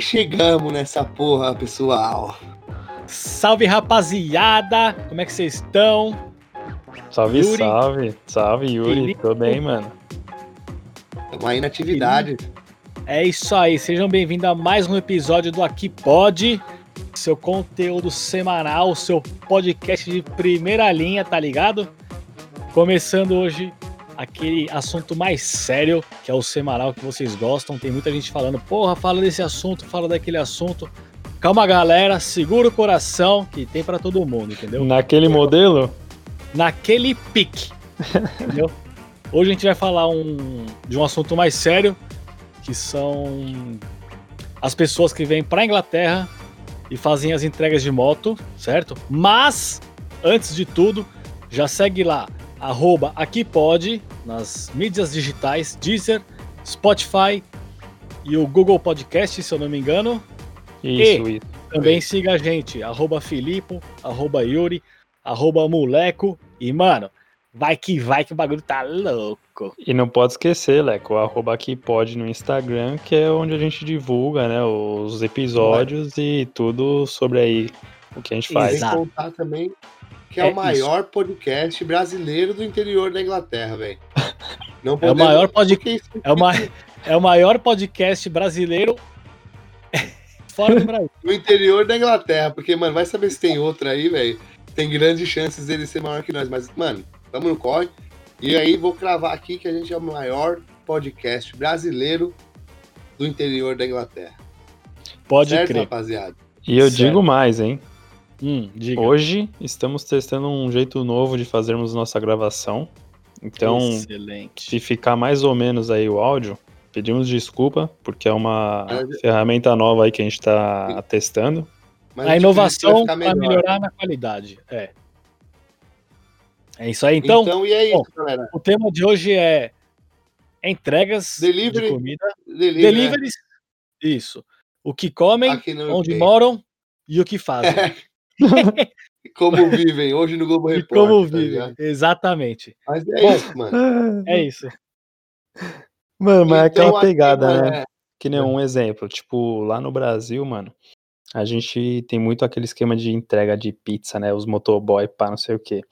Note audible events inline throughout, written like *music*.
E chegamos nessa porra, pessoal. Salve rapaziada, como é que vocês estão? Salve, Yuri. salve. Salve, Yuri. Felipe. Tô bem, mano. Tamo aí na atividade. É isso aí, sejam bem-vindos a mais um episódio do Aqui Pode, seu conteúdo semanal, seu podcast de primeira linha, tá ligado? Começando hoje aquele assunto mais sério, que é o semanal que vocês gostam. Tem muita gente falando, porra, fala desse assunto, fala daquele assunto. Calma, galera, segura o coração, que tem pra todo mundo, entendeu? Naquele modelo? naquele pique. Entendeu? Hoje a gente vai falar um, de um assunto mais sério, que são as pessoas que vêm para Inglaterra e fazem as entregas de moto, certo? Mas, antes de tudo, já segue lá, arroba aqui pode, nas mídias digitais, Deezer, Spotify e o Google Podcast, se eu não me engano. Isso, isso. Também siga a gente, arroba Filipe, arroba Yuri, arroba Moleco. E, mano, vai que vai que o bagulho tá louco. E não pode esquecer, Leco, arroba aqui pode no Instagram, que é onde a gente divulga, né, os episódios e tudo sobre aí o que a gente faz. Exato. contar também que é, É o maior podcast brasileiro do interior da Inglaterra, velho. Não É o maior pod- Porque isso- É é o maior podcast brasileiro *laughs* fora do Brasil. No interior da Inglaterra, porque, mano, vai saber se tem outra aí, velho. Tem grandes chances dele ser maior que nós. Mas, mano, vamos no corre. E aí, vou cravar aqui que a gente é o maior podcast brasileiro do interior da Inglaterra. Pode certo, crer. rapaziada? E eu Sério. digo mais, hein? Hum, diga. Hoje estamos testando um jeito novo de fazermos nossa gravação. Então, Excelente. se ficar mais ou menos aí o áudio, pedimos desculpa, porque é uma Mas- ferramenta nova aí que a gente tá testando. Mas A inovação para melhorar na qualidade. É. É isso aí. Então, Então, e é isso, bom, galera. o tema de hoje é entregas Delivery. de comida. Delivery, Deliveries. Isso. O que comem, onde moram e o que fazem. *laughs* *laughs* Como vivem hoje no Globo Repórter. como tá vivem. ligado? Exatamente. Mas é Bom, isso, mano. *laughs* É isso. Mano, mas é Então, aquela aqui, pegada, mano, né? é- Que nem um exemplo, tipo, lá no Brasil, mano, a gente tem muito aquele esquema de entrega de pizza, né? Os motoboy, pá, não sei o quê.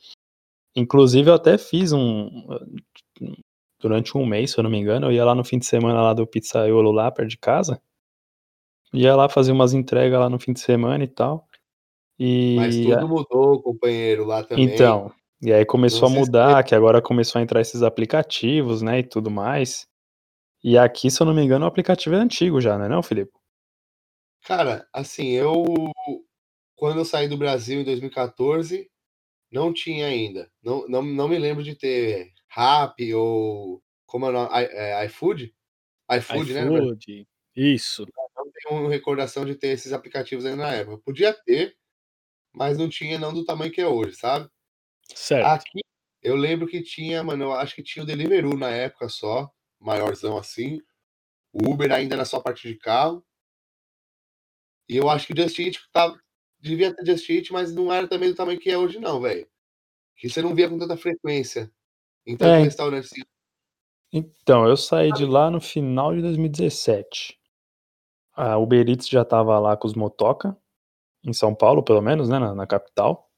Inclusive, eu até fiz um. Durante um mês, se eu não me engano, eu ia lá no fim de semana lá do pizzaiolo lá, perto de casa. Ia lá fazer umas entregas lá no fim de semana e tal. E. Mas tudo mudou, companheiro, lá também. Então, e aí começou Não a mudar, que agora começou a entrar esses aplicativos, né, e tudo mais. E aqui, se eu não me engano, o aplicativo é antigo já, não é não, Felipe? Cara, assim, eu. Quando eu saí do Brasil em 2014, não tinha ainda. Não, não, não me lembro de ter Rap ou. Como é o nome? I- é, iFood? iFood, né? iFood. Isso. Não tenho recordação de ter esses aplicativos ainda na época. Podia ter, mas não tinha não do tamanho que é hoje, sabe? Certo. Aqui, eu lembro que tinha, mano, eu acho que tinha o Deliveroo na época só, maiorzão assim. O Uber ainda era só parte de carro. E eu acho que o Just Eat tava, devia ter Just Eat, mas não era também do tamanho que é hoje, não, velho. Que você não via com tanta frequência. Então, É. restaurante assim, Então, eu saí de lá no final de 2017. A Uber Eats já tava lá com os motoca, em São Paulo, pelo menos, né, na, na capital.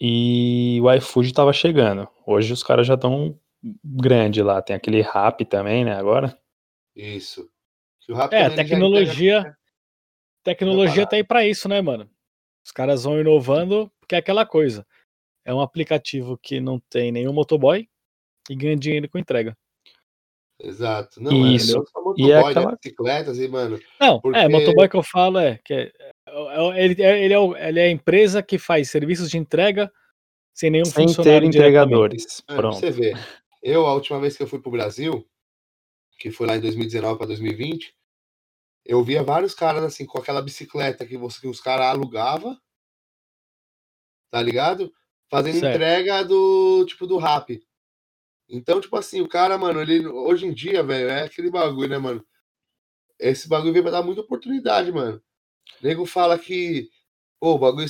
E o iFood tava chegando. Hoje os caras já estão grande lá. Tem aquele Rap também, né, agora. Isso. É, a já tecnologia, entrega- tecnologia tá aí pra isso, né, mano? Os caras vão inovando, porque é aquela coisa. É um aplicativo que não tem nenhum motoboy e ganha dinheiro com entrega. Exato. Não, Isso. É, só E é motoboy, né, aquela- bicicletas e, mano, Não, Porque- é, motoboy que eu falo é que é- é- ele, é, ele, é, ele é a empresa que faz serviços de entrega sem nenhum Sem ter funcionário diretamente. entregadores. É, pra Pronto. você ver. Eu, a última vez que eu fui pro Brasil, que foi lá em 2019 para 2020, eu via vários caras assim, com aquela bicicleta que, você, que os caras alugavam, tá ligado? Fazendo Certo. entrega do, tipo, do rap. Então, tipo assim, o cara, mano, ele, hoje em dia, velho, é aquele bagulho, né, mano? Esse bagulho veio pra dar muita oportunidade, mano. O nego fala que, pô, o bagulho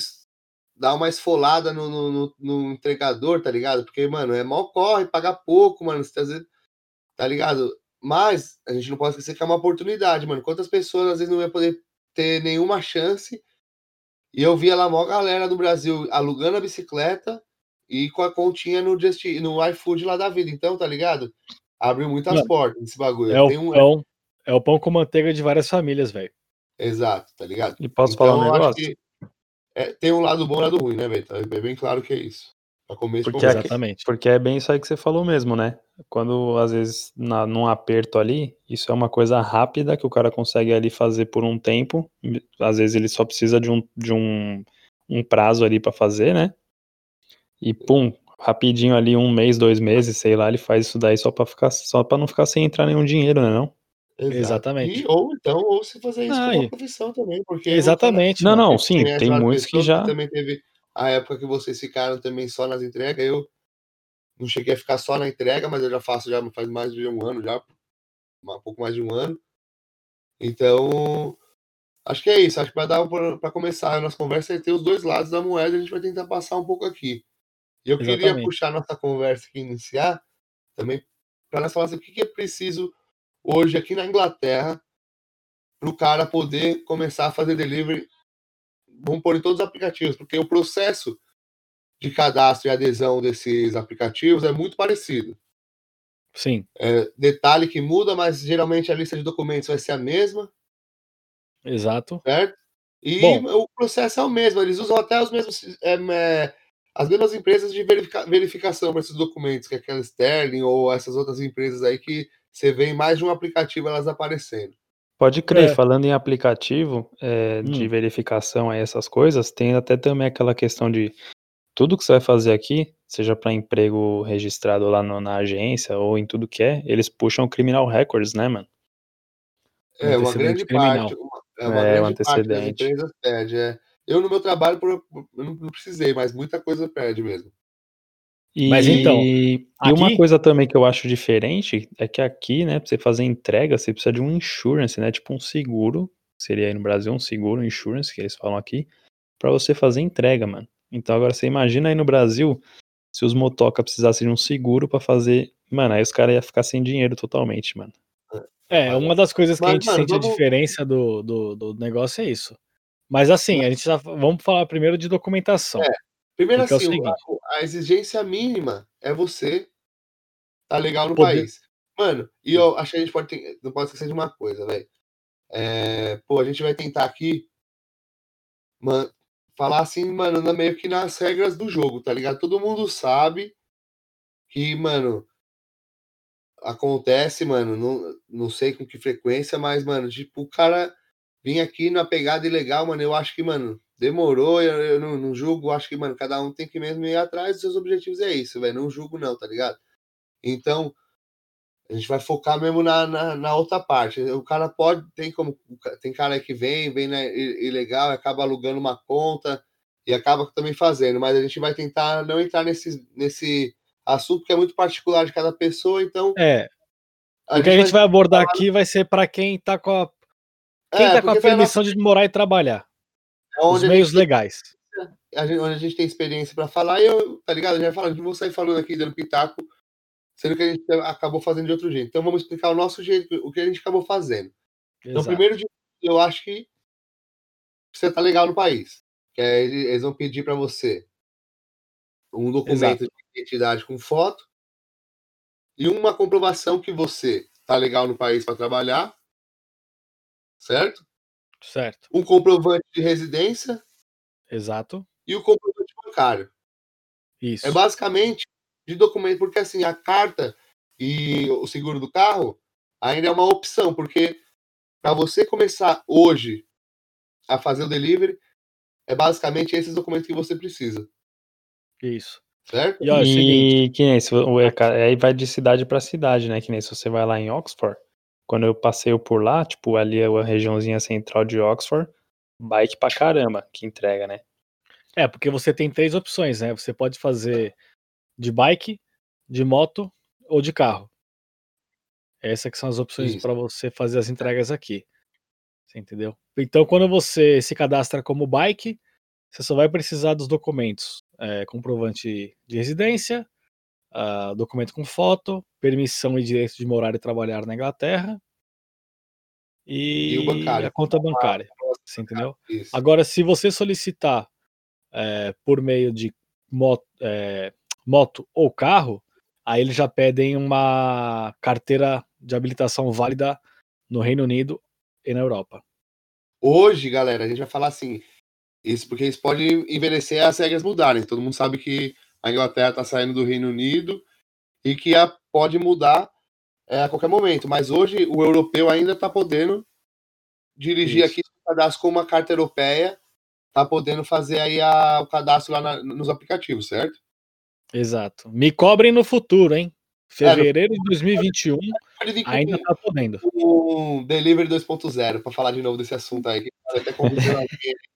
dá uma esfolada no, no, no- entregador, tá ligado? Porque, mano, é mal corre, paga pouco, mano. Você tá, dizendo- tá ligado? mas a gente não pode esquecer que é uma oportunidade, mano. Quantas pessoas às vezes não ia poder ter nenhuma chance. E eu via lá a maior galera do Brasil alugando a bicicleta e com a continha no, Just, no iFood lá da vida. Então, tá ligado? Abriu muitas Não. portas esse bagulho. É o, Tem um- pão, é o pão com manteiga de várias famílias, velho. Exato, tá ligado? E posso Então, falar um acho negócio? que é, tem um lado bom e um lado ruim, né, velho? Tá é bem claro que é isso. Pra começo Porque aqui- Exatamente. Porque é bem isso aí que você falou mesmo, né? Quando, às vezes, na, num aperto ali, isso é uma coisa rápida que o cara consegue ali fazer por um tempo. Às vezes ele só precisa de um, de um, um prazo ali pra fazer, né? E pum, rapidinho ali, um mês, dois meses, sei lá, ele faz isso daí só pra, ficar, só pra não ficar sem entrar nenhum dinheiro, né? Não? Exato. Exatamente. E, ou então, ou se fazer isso Ah, como uma profissão também, porque Exatamente. Não, não, sim, tem muitos que já. Também teve a época que vocês ficaram também só nas entregas. Eu não cheguei a ficar só na entrega, mas eu já faço já faz mais de um ano já, um pouco mais de um ano. Então, acho que é isso. Acho que para dar para começar a nossa conversa é ter os dois lados da moeda. A gente vai tentar passar um pouco aqui. E eu queria Exatamente. puxar nossa conversa aqui iniciar também para nós falar assim, o que que é preciso hoje aqui na Inglaterra para o cara poder começar a fazer delivery vamos pôr em todos os aplicativos, porque o processo de cadastro e adesão desses aplicativos é muito parecido. Sim, É, detalhe que muda, mas geralmente a lista de documentos vai ser a mesma, exato. certo? E Bom. o processo é o mesmo, eles usam até os mesmos, é, é, as mesmas empresas de verifica- verificação para esses documentos, que é aquela Sterling ou essas outras empresas aí que você vê em mais de um aplicativo elas aparecendo. Pode crer, É. falando em aplicativo é, de Hum. verificação aí, essas coisas, tem até também aquela questão de tudo que você vai fazer aqui, seja para emprego registrado lá no- na agência ou em tudo que é, eles puxam criminal records, né, mano? É, uma Antecedente grande criminal. parte, uma, é uma É, um grande parte das antecedente. empresas pede. É. Eu, no meu trabalho, não, não precisei, mas muita coisa pede mesmo. E, Mas então, e uma aqui- coisa também que eu acho diferente é que aqui, né, pra você fazer entrega, você precisa de um insurance, né, tipo um seguro, seria aí no Brasil um seguro, um insurance, que eles falam aqui, pra você fazer entrega, mano. Então agora você imagina aí no Brasil, se os motoca precisassem de um seguro pra fazer, mano, aí os caras iam ficar sem dinheiro totalmente, mano. É, uma das coisas que a Mas, gente mano, sente a vamos- diferença do, do, do negócio é isso. Mas assim, a gente já, vamos falar primeiro de documentação. É. Primeiro é assim, o- seguinte. a, a exigência mínima é você tá legal no Poder- país. Mano, e eu acho que a gente pode ter, não pode esquecer de uma coisa, velho. É, pô, a gente vai tentar aqui man- falar assim, mano, meio que nas regras do jogo, tá ligado? Todo mundo sabe que, mano, acontece, mano, não, não sei com que frequência, mas, mano, tipo, o cara vir aqui na pegada ilegal, mano, eu acho que, mano, demorou, eu, eu não, não julgo, acho que, mano, cada um tem que mesmo ir atrás dos seus objetivos, é isso, velho, não julgo não, tá ligado? Então, a gente vai focar mesmo na, na, na outra parte. O cara pode, tem como, tem cara que vem, vem na ilegal, acaba alugando uma conta e acaba também fazendo, mas a gente vai tentar não entrar nesse, nesse assunto que é muito particular de cada pessoa, então É, o que a gente vai abordar aqui vai ser para quem tá com a, quem É, tá com a permissão de morar e trabalhar. é Os meios legais. gente- onde a gente tem experiência para falar, e eu, tá ligado? Gente vai falando, não vou sair falando aqui, dando pitaco, sendo que a gente acabou fazendo de outro jeito. Então vamos explicar o nosso jeito, o que a gente acabou fazendo. Então, Exato. primeiro de tudo, eu acho que você tá legal no país. Que é, ele- eles vão pedir para você um documento de identidade com foto e uma comprovação que você tá legal no país para trabalhar, certo? Certo. Um comprovante de residência Exato. e o comprovante bancário. Isso. É basicamente de documento, porque assim, a carta e o seguro do carro ainda é uma opção, porque para você começar hoje a fazer o delivery, é basicamente esses documentos que você precisa, Isso. certo? E ó, é o seguinte, E que nem se, o- é, ca- aí vai de cidade pra cidade, né? Que nem se você vai lá em Oxford, quando eu passeio por lá, tipo, ali é a regiãozinha central de Oxford, bike pra caramba que entrega, né? é porque você tem três opções, né? Você pode fazer de bike, de moto ou de carro. Essas que são as opções para você fazer as entregas aqui. Você entendeu? Então, quando você se cadastra como bike, você só vai precisar dos documentos: é, comprovante de residência, uh, documento com foto, permissão e direito de morar e trabalhar na Inglaterra e, E a conta bancária. Você entendeu? Isso. Agora, se você solicitar é, por meio de moto, é, moto ou carro, aí eles já pedem uma carteira de habilitação válida no Reino Unido e na Europa. Hoje, galera, a gente vai falar assim. Isso porque isso pode envelhecer as regras mudarem. Todo mundo sabe que a Inglaterra está saindo do Reino Unido e que a, pode mudar é, a qualquer momento. Mas hoje o europeu ainda está podendo dirigir Isso. aqui o cadastro com uma carta europeia, está podendo fazer aí a- o cadastro lá na- nos aplicativos, certo? Exato. Me cobrem no futuro, hein? Fevereiro de 2021 Pode vir com ainda tá podendo. um Delivery 2.0 para falar de novo desse assunto aí. Que pode até. *laughs*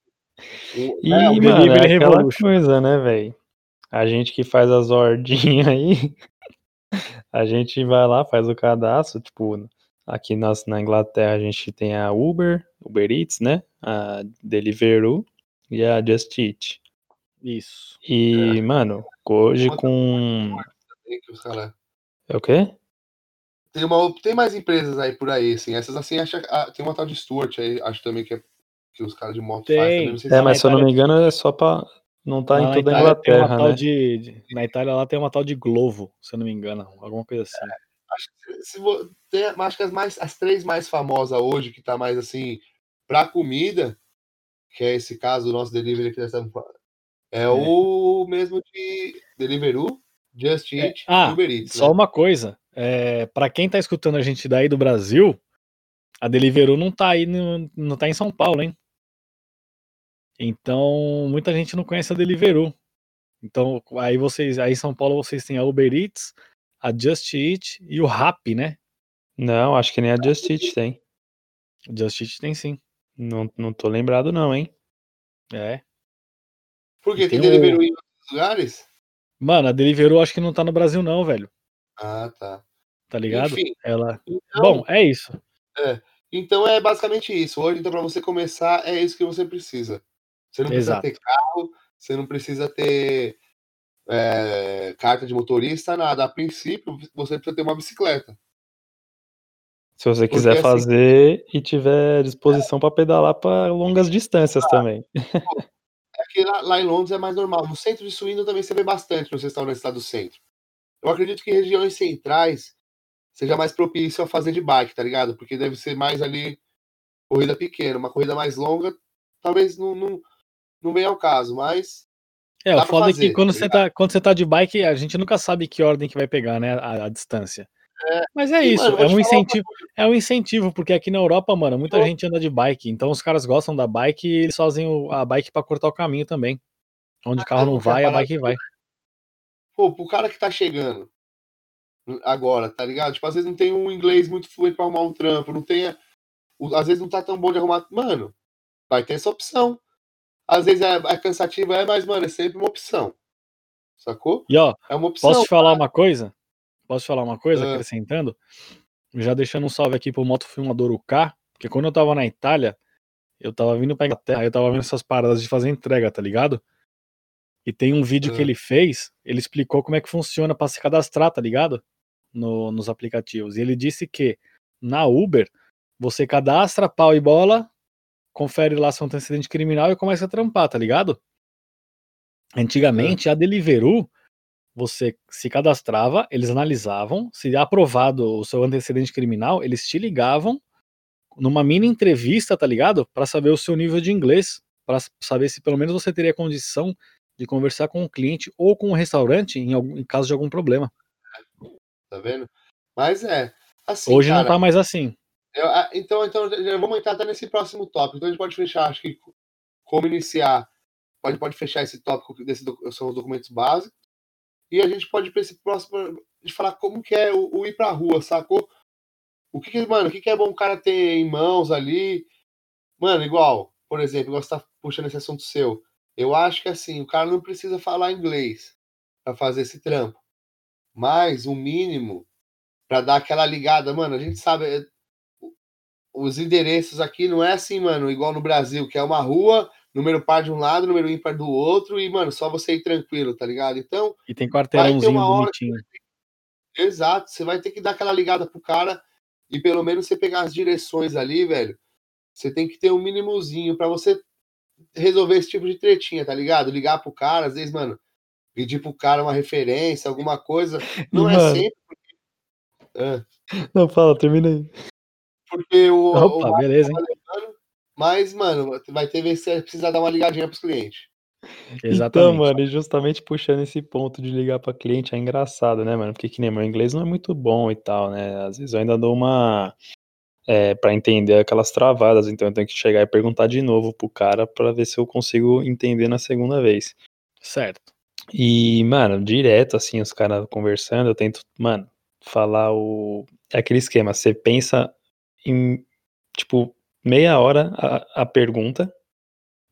Um- E, é, o mano, Delivery é aquela coisa, né, velho? A gente que faz as ordinhas aí, a gente vai lá, faz o cadastro, tipo, aqui nós, na Inglaterra a gente tem a Uber, Uber Eats, né? A Deliveroo e a Just Eat. Isso. E, mano, hoje com... É o quê? Tem, uma, tem mais empresas aí por aí, assim. Essas assim, acho, ah, tem uma tal de Stuart aí, acho também que, é, que os caras de moto Tem. fazem também. Não sei É, se mas se eu não me engano é só pra... Não tá Lá em toda a Itália tem uma Inglaterra, tal né? de- de- na Itália lá tem uma tal de Glovo, se eu não me engano, alguma coisa assim. acho que se vo- tem, acho que as, mais, as três mais famosas hoje, que tá mais assim, pra comida, que é esse caso do nosso delivery que nós estamos falando, é, o mesmo de Deliveroo, Just É, Eat ah, e Uber Eats. Só né? uma coisa, é, para quem tá escutando a gente daí do Brasil, a Deliveroo não tá aí, no, não tá em São Paulo, hein? Então, muita gente não conhece a Deliveroo. Então, aí vocês, aí em São Paulo vocês têm a Uber Eats, a Just Eat e o Rappi, né? Não, acho que nem a Just Eat tem. Just Eat tem sim. Não, não tô lembrado não, hein? É. Porque tem, tem o- Deliveroo em outros lugares? Mano, a Deliveroo acho que não tá no Brasil não, velho. Ah, tá. Tá ligado? Enfim, Ela. então, Bom, é isso. então é basicamente isso. Hoje, então, para você começar, é isso que você precisa. Você não precisa Exato. ter carro, você não precisa ter é, carta de motorista, nada. A princípio, você precisa ter uma bicicleta. Se você Porque, quiser assim, fazer e tiver disposição pra pedalar pra longas distâncias também. *laughs* É que lá, lá em Londres é mais normal. No centro de Swindon também você vê bastante nos restaurantes lá do centro. Eu acredito que regiões centrais seja mais propício a fazer de bike, tá ligado? Porque deve ser mais ali corrida pequena. Uma corrida mais longa, talvez não, não, não venha ao caso, mas É, o foda é fazer, que quando tá você, tá, quando você tá de bike, a gente nunca sabe que ordem que vai pegar, né? A, a distância. É. Mas é isso, mano, é um incentivo. É um incentivo, porque aqui na Europa, mano, muita gente anda de bike. Então os caras gostam da bike e eles fazem a bike pra cortar o caminho também. Onde o carro não a vai, a bike vai. pô, pro cara que tá chegando agora, tá ligado? Tipo, às vezes não tem um inglês muito fluente pra arrumar um trampo, não tem. Às vezes não tá tão bom de arrumar. Mano, vai ter essa opção. Às vezes é, é cansativo, é, mas, mano, é sempre uma opção. Sacou? E ó, É uma opção. posso te falar uma coisa? Posso te falar uma coisa, Ah. acrescentando? Já deixando um salve aqui pro motofilmador UK, porque quando eu tava na Itália, eu tava vindo pra Inglaterra, eu tava vendo essas paradas de fazer entrega, tá ligado? E tem um vídeo que Ah. ele fez, ele explicou como é que funciona pra se cadastrar, tá ligado? No- nos aplicativos. E ele disse que na Uber, você cadastra pau e bola, confere lá seu antecedente criminal e começa a trampar, tá ligado? Antigamente, a Deliveroo, você se cadastrava, eles analisavam, se aprovado o seu antecedente criminal, eles te ligavam numa mini entrevista, tá ligado? Pra saber o seu nível de inglês, Pra saber se pelo menos você teria condição de conversar com o cliente ou com o restaurante em, algum, em caso de algum problema. Tá vendo? Mas é. Assim, Hoje cara, não tá mais assim. Eu- ah, então, então, vamos entrar até nesse próximo tópico. Então a gente pode fechar, acho que como iniciar. Pode, pode fechar esse tópico desse são os documentos básicos. E a gente pode para esse próximo de falar como que é o, o ir pra rua, sacou? O que, que mano, o que, que é bom o cara ter em mãos ali? Mano, igual, por exemplo, igual você tá puxando esse assunto seu. Eu acho que assim, o cara não precisa falar inglês para fazer esse trampo. Mas o mínimo para dar aquela ligada, mano, a gente sabe é, os endereços aqui não é assim, mano, igual no Brasil, que é uma rua, número par de um lado, número ímpar do outro, e, mano, só você ir tranquilo, tá ligado? Então. E tem quarteirãozinho bonitinho. Exato, você vai ter que dar aquela ligada pro cara e pelo menos você pegar as direções ali, velho. Você tem que ter um mínimozinho para você resolver esse tipo de tretinha, tá ligado? Ligar pro cara, às vezes, mano, pedir pro cara uma referência, alguma coisa. *laughs* Não é sempre. Porque... Ah. Não, fala, termina aí. Porque o. Opa, o beleza, tá levando, mas, mano, vai ter que você precisar dar uma ligadinha pros clientes. Exatamente. Então, mano, e justamente puxando esse ponto de ligar para cliente é engraçado, né, mano? Porque que nem meu inglês não é muito bom e tal, né? Às vezes eu ainda dou uma é, para entender aquelas travadas, então eu tenho que chegar e perguntar de novo pro cara para ver se eu consigo entender na segunda vez. Certo. E, mano, direto assim, os caras conversando, eu tento, mano, falar o é aquele esquema, você pensa em tipo meia hora a, a pergunta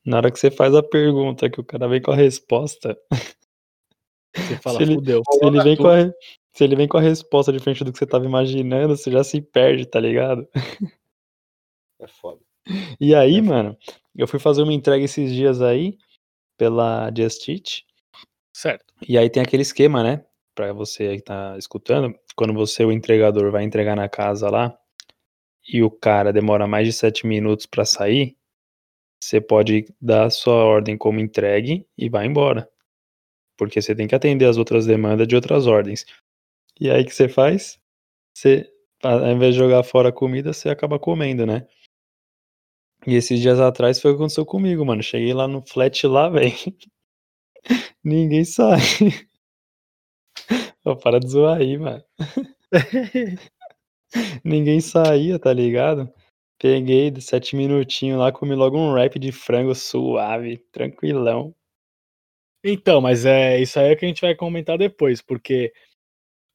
na hora que você faz a pergunta, que o cara vem com a resposta. *laughs* Você fala, se ele, fudeu. Se ele, vem com a, se ele vem com a resposta diferente do que você tava imaginando, você já se perde, tá ligado? É foda. E aí, é mano, eu fui fazer uma entrega esses dias aí, pela Just Eat. Certo. E aí tem aquele esquema, né? Pra você que tá escutando, quando você, o entregador, vai entregar na casa lá, e o cara demora mais de sete minutos para sair, você pode dar sua ordem como entregue e vai embora. Porque você tem que atender as outras demandas de outras ordens. E aí que você faz? Você, ao invés de jogar fora a comida, você acaba comendo, né? E esses dias atrás foi o que aconteceu comigo, mano. Cheguei lá no flat lá, *laughs* velho. Ninguém sai. *laughs* Para de zoar aí, mano. *laughs* Ninguém saía, tá ligado? Peguei de sete minutinhos lá, comi logo um wrap de frango suave, tranquilão. Então, mas é isso aí é que a gente vai comentar depois, porque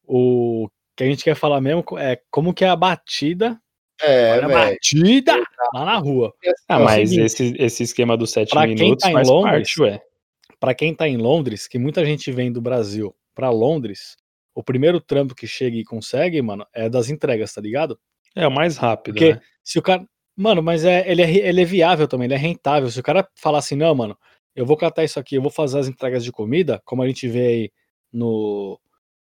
o que a gente quer falar mesmo é como que é a batida. É, a batida lá na rua. Ah, é mas seguinte, esse, esse esquema dos sete minutos tá faz Londres, parte, ué. Pra quem tá em Londres, que muita gente vem do Brasil pra Londres, o primeiro trampo que chega e consegue, mano, é das entregas, tá ligado? É o mais rápido, Porque né? se o cara. Mano, mas é, ele, é, ele é viável também, ele é rentável. Se o cara falar assim, não, mano, eu vou catar isso aqui, eu vou fazer as entregas de comida, como a gente vê aí no,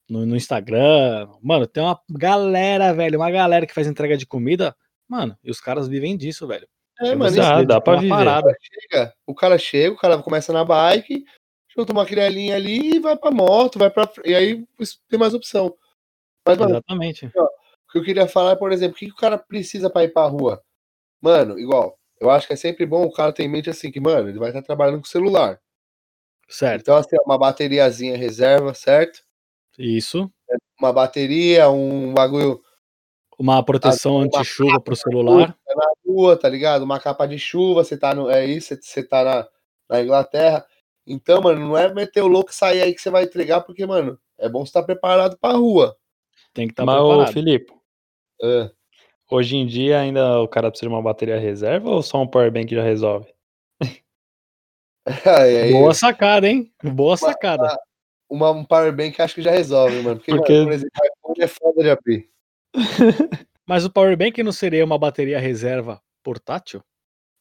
no, no Instagram. Mano, tem uma galera, velho, uma galera que faz entrega de comida, mano, e os caras vivem disso, velho. É, mano, dá, dá pra viver. Parada. Chega, o cara chega, o cara começa na bike, junta uma crialinha ali e vai pra moto, vai pra. E aí tem mais opção. Mas, mano, Exatamente. Ó, o que eu queria falar é, por exemplo, o que, que o cara precisa para ir pra rua? Mano, igual, eu acho que é sempre bom o cara ter em mente assim, que, mano, ele vai estar trabalhando com celular. Certo. Então, assim, uma bateriazinha reserva, certo? Isso. Uma bateria, um bagulho. Uma proteção anti-chuva pro celular. Na rua, tá ligado? Uma capa de chuva, você tá no. É isso, você tá na, na Inglaterra. Então, mano, não é meter o louco e sair aí que você vai entregar, porque, mano, é bom você estar preparado pra rua. Tem que estar tá preparado. Mas, Felipe, é. Hoje em dia ainda o cara precisa de uma bateria reserva ou só um powerbank já resolve? *laughs* Boa sacada, hein? Boa sacada. Uma, um powerbank acho que já resolve, mano. Porque, Porque... Mano, por exemplo, é foda de abrir. *laughs* Mas o powerbank não seria uma bateria reserva portátil?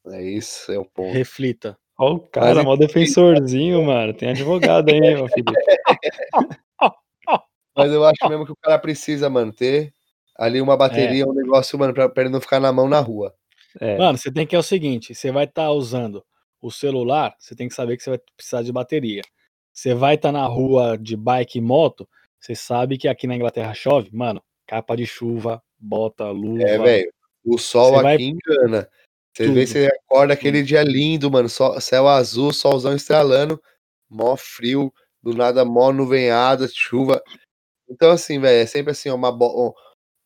É isso, é o ponto. Reflita. Ó, o cara, mó defensorzinho, mano. Tem advogado aí, meu filho. *laughs* Mas eu acho mesmo que o cara precisa manter ali uma bateria, é. um negócio, mano, pra, pra ele não ficar na mão na rua. É. Mano, você tem que é o seguinte: você vai estar tá usando o celular, você tem que saber que você vai precisar de bateria. Você vai estar tá na rua de bike e moto, você sabe que aqui na Inglaterra chove, mano, capa de chuva, bota, luva. É, velho. O sol aqui vai... engana. Você Tudo. vê, você acorda aquele dia lindo, mano, céu azul, solzão estralando, mó frio, do nada mó nuvenhada, chuva. Então, assim, velho, é sempre assim, uma,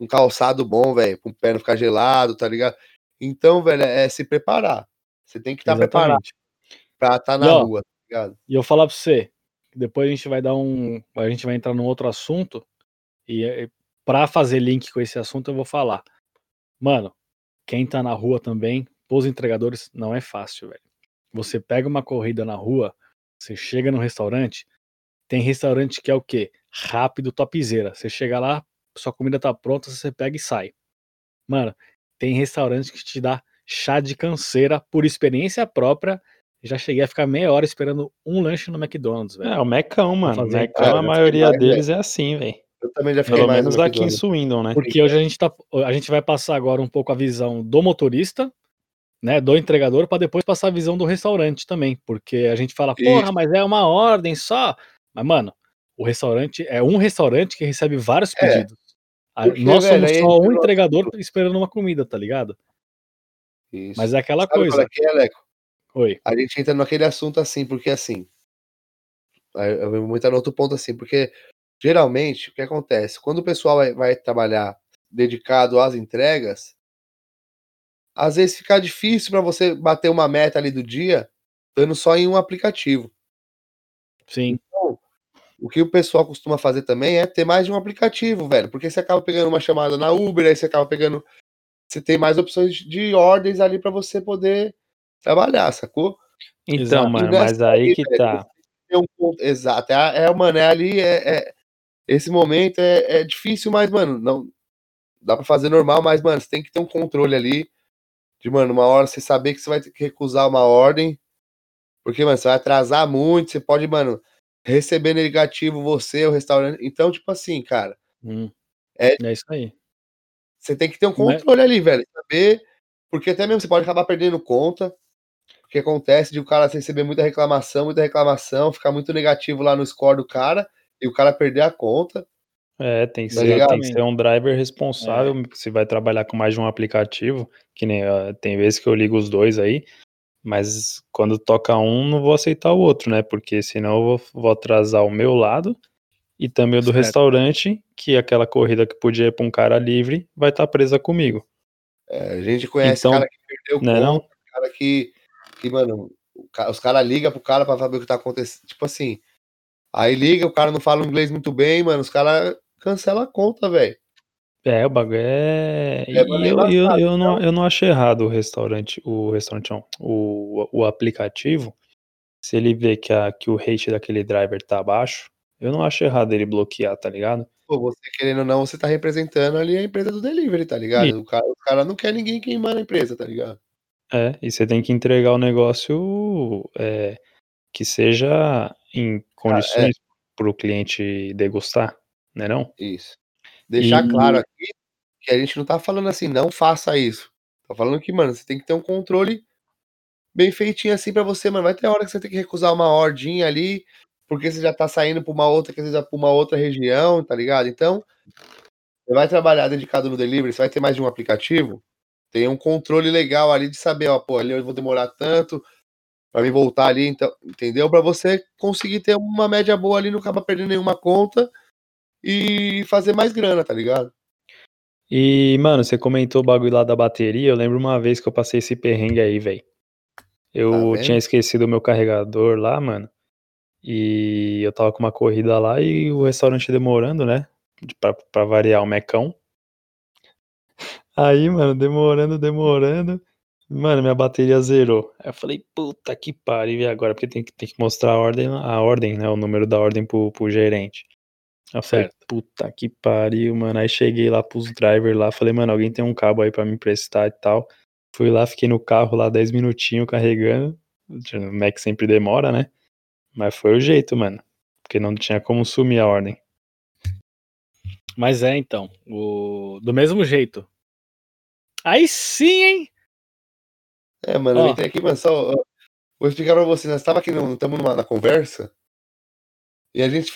um calçado bom, velho, com o pé não ficar gelado, tá ligado? Então, velho, é se preparar. Você tem que estar tá preparado pra estar tá na rua, tá ligado? E eu falar pra você, depois a gente vai dar um. A gente vai entrar num outro assunto. E é, para fazer link com esse assunto, eu vou falar. Mano, quem tá na rua também, pros entregadores, não é fácil, velho. Você pega uma corrida na rua, você chega no restaurante, tem restaurante que é o quê? Rápido, topzera. Você chega lá, sua comida tá pronta, você pega e sai. Mano, tem restaurante que te dá chá de canseira por experiência própria. Já cheguei a ficar meia hora esperando um lanche no McDonald's, velho. É, o Mecão, mano. O Mecão, Cara, a maioria deles é assim, velho. Eu também já fiquei Pelo mais menos no aqui em. Swindon, né? Porque hoje a gente, tá, a gente vai passar agora um pouco a visão do motorista, né, do entregador, para depois passar a visão do restaurante também. Porque a gente fala, porra, mas é uma ordem só. Mas, mano, o restaurante é um restaurante que recebe vários É. pedidos. A- Porque, Nós velho, somos aí só um entregador esperando uma comida, tá ligado? Isso. Mas é aquela Sabe coisa. é que é? Oi. a gente entra naquele assunto assim, porque assim. Eu vou entrar no outro ponto assim, porque geralmente o que acontece? Quando o pessoal vai, vai trabalhar dedicado às entregas, às vezes fica difícil para você bater uma meta ali do dia, dando só em um aplicativo. Sim. O que o pessoal costuma fazer também é ter mais de um aplicativo, velho, porque você acaba pegando uma chamada na Uber, aí você acaba pegando. Você tem mais opções de ordens ali para você poder trabalhar, sacou? Então, mano, E nessa mas aí que velho, tá. tem um ponto exato. É, é mano, é ali, é, é- esse momento é, é difícil, mas, mano, não dá pra fazer normal, mas, mano, você tem que ter um controle ali de, mano, uma hora você saber que você vai ter que recusar uma ordem, porque, mano, você vai atrasar muito, você pode, mano, receber negativo você, o restaurante. Então, tipo assim, cara, Hum. É- é isso aí. você tem que ter um controle ali, velho, saber, porque até mesmo você pode acabar perdendo conta. O que acontece de o cara receber muita reclamação, muita reclamação, ficar muito negativo lá no score do cara e o cara perder a conta. É, tem que, Tá ser, tem que ser um driver responsável. É. Se vai trabalhar com mais de um aplicativo, que nem ah, tem vezes que eu ligo os dois aí, mas quando toca um, não vou aceitar o outro, né? Porque senão eu vou, vou atrasar o meu lado e também o do Certo. restaurante, que aquela corrida que podia ir pra um cara livre vai estar presa comigo. É, a gente conhece Então, cara que perdeu né, conta, não? cara que, que mano, o ca- os caras ligam pro cara pra saber o que tá acontecendo. Tipo assim, aí liga, o cara não fala inglês muito bem, mano, os caras cancelam a conta, velho. É, o bagulho é. É, E é eu, eu, embaçado, eu, não, eu não achei errado o restaurante, o restaurante não, o, o aplicativo, se ele vê que, a, que o rate daquele driver tá baixo, eu não acho errado ele bloquear, tá ligado? Pô, você querendo ou não, você tá representando ali a empresa do delivery, tá ligado? E- O cara, o cara não quer ninguém queimando a empresa, tá ligado? É, e você tem que entregar o negócio é, que seja em condições pro cliente degustar, né não? Isso. Deixar E- claro aqui que a gente não tá falando assim, não faça isso. Tá falando que, mano, você tem que ter um controle bem feitinho assim pra você, mano. Vai ter hora que você tem que recusar uma ordinha ali, porque você já tá saindo pra uma outra, que às vezes é pra uma outra região, tá ligado? Então, você vai trabalhar dedicado no delivery, você vai ter mais de um aplicativo, tem um controle legal ali de saber, ó, pô, ali eu vou demorar tanto pra me voltar ali, então, entendeu? Pra você conseguir ter uma média boa ali, não acaba perdendo nenhuma conta e fazer mais grana, tá ligado? E, mano, você comentou o bagulho lá da bateria. Eu lembro uma vez que eu passei esse perrengue aí, velho. Eu Tá tinha esquecido o meu carregador lá, mano. E eu tava com uma corrida lá e o restaurante demorando, né? Pra, pra variar o mecão. Aí, mano, demorando, demorando. Mano, minha bateria zerou. Aí eu falei, puta que pariu, e agora? Porque tem que, tem que mostrar a ordem, a ordem, né? O número da ordem pro, pro gerente. Aí eu falei, Certo. puta que pariu, mano. Aí cheguei lá pros drivers lá, falei, mano, alguém tem um cabo aí pra me emprestar e tal. Fui lá, fiquei no carro lá 10 minutinhos carregando. O Mac sempre demora, né? Mas foi o jeito, mano. Porque não tinha como sumir a ordem. Mas é, então. O... Do mesmo jeito. Aí sim, hein? É, mano, eu Ó. entrei aqui, mano, só. ó, Vou explicar pra você, nós estamos aqui, estamos numa na conversa, e a gente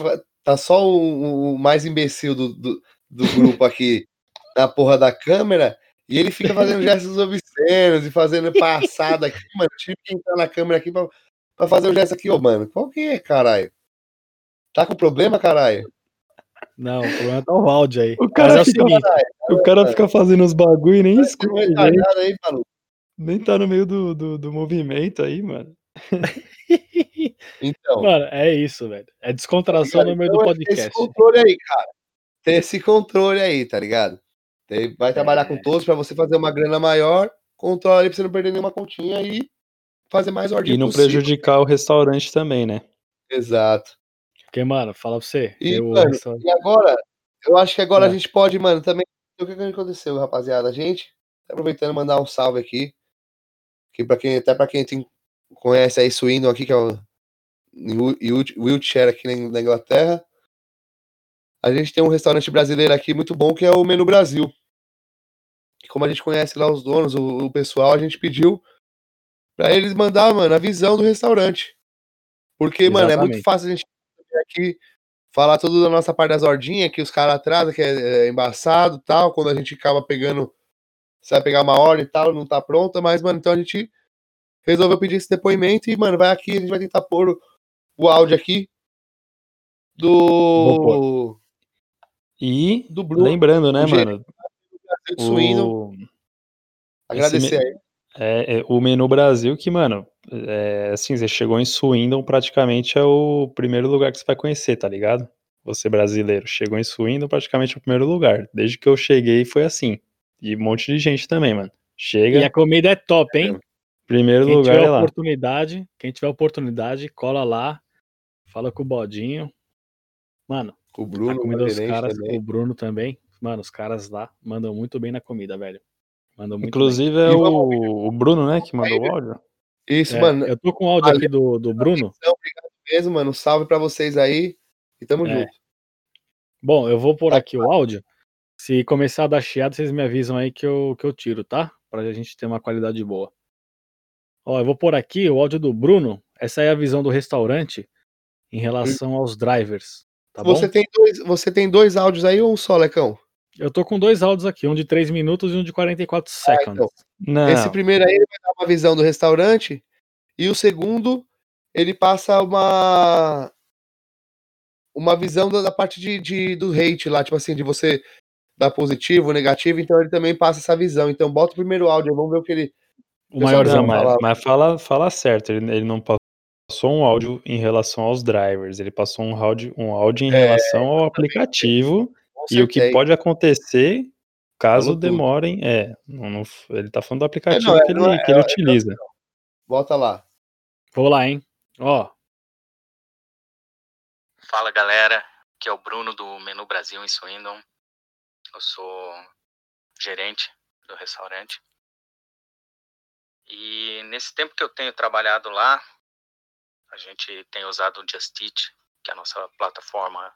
tá só o, o mais imbecil do, do, do grupo aqui na porra da câmera, e ele fica fazendo *laughs* gestos obscenos e fazendo passada aqui, mano. Tive que entrar na câmera aqui pra, pra fazer o gesto aqui, ô, mano. Qual que é, caralho? Tá com problema, caralho? Não, o problema tá o áudio aí. O cara Mas é o fica- seguinte. O cara fica fazendo os bagulho e nem um escuta. Nem tá no meio do, do, do movimento aí, mano. *laughs* Então. Mano, é isso, velho. É descontração no meio do Então, Tem esse podcast. controle aí, cara. Tem esse controle aí, tá ligado? Tem- vai trabalhar É. com todos pra você fazer uma grana maior, controla ali pra você não perder nenhuma continha e fazer mais ordem E não possível. prejudicar o restaurante também, né? Exato. Porque, mano, fala pra você. E, eu, mano, e agora, eu acho que agora Ah. a gente pode, mano, também. O que que aconteceu, rapaziada? A gente, tá aproveitando mandar um salve aqui. Que pra quem, até pra quem tem conhece aí Swindon aqui, que é o Wiltshire aqui na Inglaterra. A gente tem um restaurante brasileiro aqui muito bom que é o Menu Brasil. Como a gente conhece lá os donos, o, o pessoal, a gente pediu pra eles mandar, mano, a visão do restaurante. Porque, mano, é muito Exatamente. fácil a gente aqui falar tudo da nossa parte das ordinhas, que os caras atrasam, que é, é embaçado tal, quando a gente acaba pegando, você vai pegar uma ordem e tal, não tá pronta, mas, mano, então a gente resolveu pedir esse depoimento e, mano, vai aqui, a gente vai tentar pôr o, o áudio aqui do, E do Bruno, lembrando, né, mano? Suíno. O, Agradecer me- aí. é, é, o Menu Brasil, que, mano, é, assim, você chegou em Swindon, praticamente é o primeiro lugar que você vai conhecer, tá ligado? Você brasileiro, chegou em Swindon, praticamente é o primeiro lugar. Desde que eu cheguei foi assim. E um monte de gente também, mano. Chega, E a comida é top, hein? Primeiro Quem lugar tiver é lá. oportunidade, quem tiver oportunidade, cola lá, fala com o Bodinho. Mano, O a Bruno, comida o dos gerente caras, também. o Bruno também. Mano, os caras lá mandam muito bem na comida, velho. Mandam muito Inclusive é E vamos o, o Bruno, né, que mandou o áudio. Isso, bem. É, mano. eu tô com o áudio valeu. aqui do, do Bruno. Então, obrigado mesmo, mano. Salve pra vocês aí. E tamo É. junto. Bom, eu vou pôr aqui o áudio. Se começar a dar chiado, vocês me avisam aí que eu, que eu tiro, tá? Pra gente ter uma qualidade boa. Ó, eu vou pôr aqui o áudio do Bruno. Essa é a visão do restaurante em relação aos drivers. Tá bom? você, tem dois, você tem dois áudios aí ou um só, Lecão? Eu tô com dois áudios aqui, um de 3 minutos e um de 44 seconds. então. Não, Esse primeiro aí ele vai dar uma visão do restaurante. E o segundo, ele passa uma. Uma visão da, da parte de, de- do hate lá, tipo assim, de você dar positivo, negativo, então ele também passa essa visão. Então bota o primeiro áudio, vamos ver o que ele. O maiorzão. não, mas, mas fala, fala certo, ele, ele não passou um áudio em relação aos drivers, ele passou um áudio, um áudio em É, relação ao aplicativo e o que pode acontecer caso Falou tudo. demorem. É, não, não- ele tá falando do aplicativo não, é, que ele, é- que ele é- é- utiliza. Bota lá. Vou lá, hein? Ó, Fala galera, aqui é o Bruno do Menu Brasil em Swindon. Eu sou gerente do restaurante. E nesse tempo que eu tenho trabalhado lá, a gente tem usado o Just Eat, que é a nossa plataforma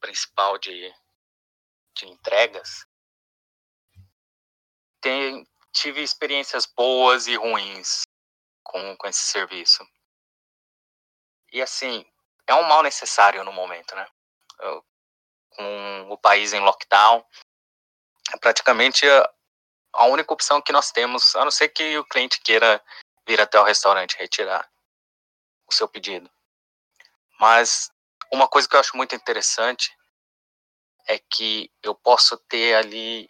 principal de, de entregas. Tem, tive experiências boas e ruins com, com esse serviço. E assim, é um mal necessário no momento, né? Eu- com o país em lockdown, praticamente a única opção que nós temos, a não ser que o cliente queira vir até o restaurante retirar o seu pedido. Mas uma coisa que eu acho muito interessante é que eu posso ter ali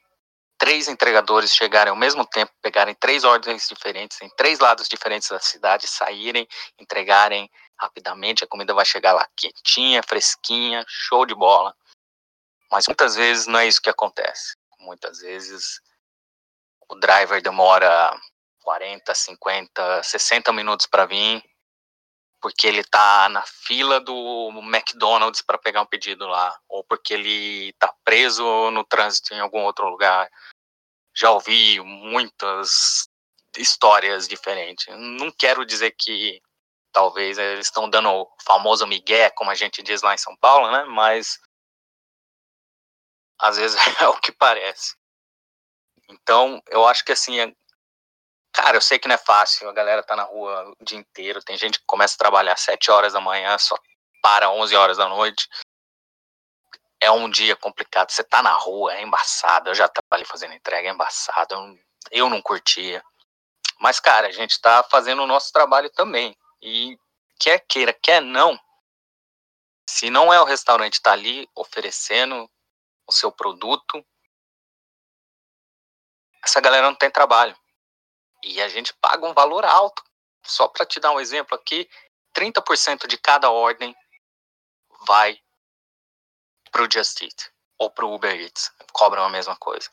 três entregadores chegarem ao mesmo tempo, pegarem três ordens diferentes, em três lados diferentes da cidade, saírem, entregarem rapidamente, a comida vai chegar lá quentinha, fresquinha, show de bola. Mas muitas vezes não é isso que acontece. Muitas vezes o driver demora 40, 50, 60 minutos para vir, porque ele tá na fila do McDonald's para pegar um pedido lá, ou porque ele tá preso no trânsito em algum outro lugar. Já ouvi muitas histórias diferentes. Não quero dizer que talvez eles estão dando o famoso migué, como a gente diz lá em São Paulo, né? Mas às vezes *laughs* é o que parece. Então, eu acho que assim, é- cara, eu sei que não é fácil, a galera tá na rua o dia inteiro, tem gente que começa a trabalhar às 7 horas da manhã, só para 11 horas da noite. É um dia complicado, você tá na rua, é embaçado, eu já trabalhei fazendo entrega, é embaçado, eu, não- eu não curtia. Mas, cara, a gente tá fazendo o nosso trabalho também. E quer queira, quer não, se não é o restaurante tá ali oferecendo o seu produto, essa galera não tem trabalho. E a gente paga um valor alto. Só para te dar um exemplo aqui, 30% de cada ordem vai para o Just Eat ou para o Uber Eats. Cobram a mesma coisa.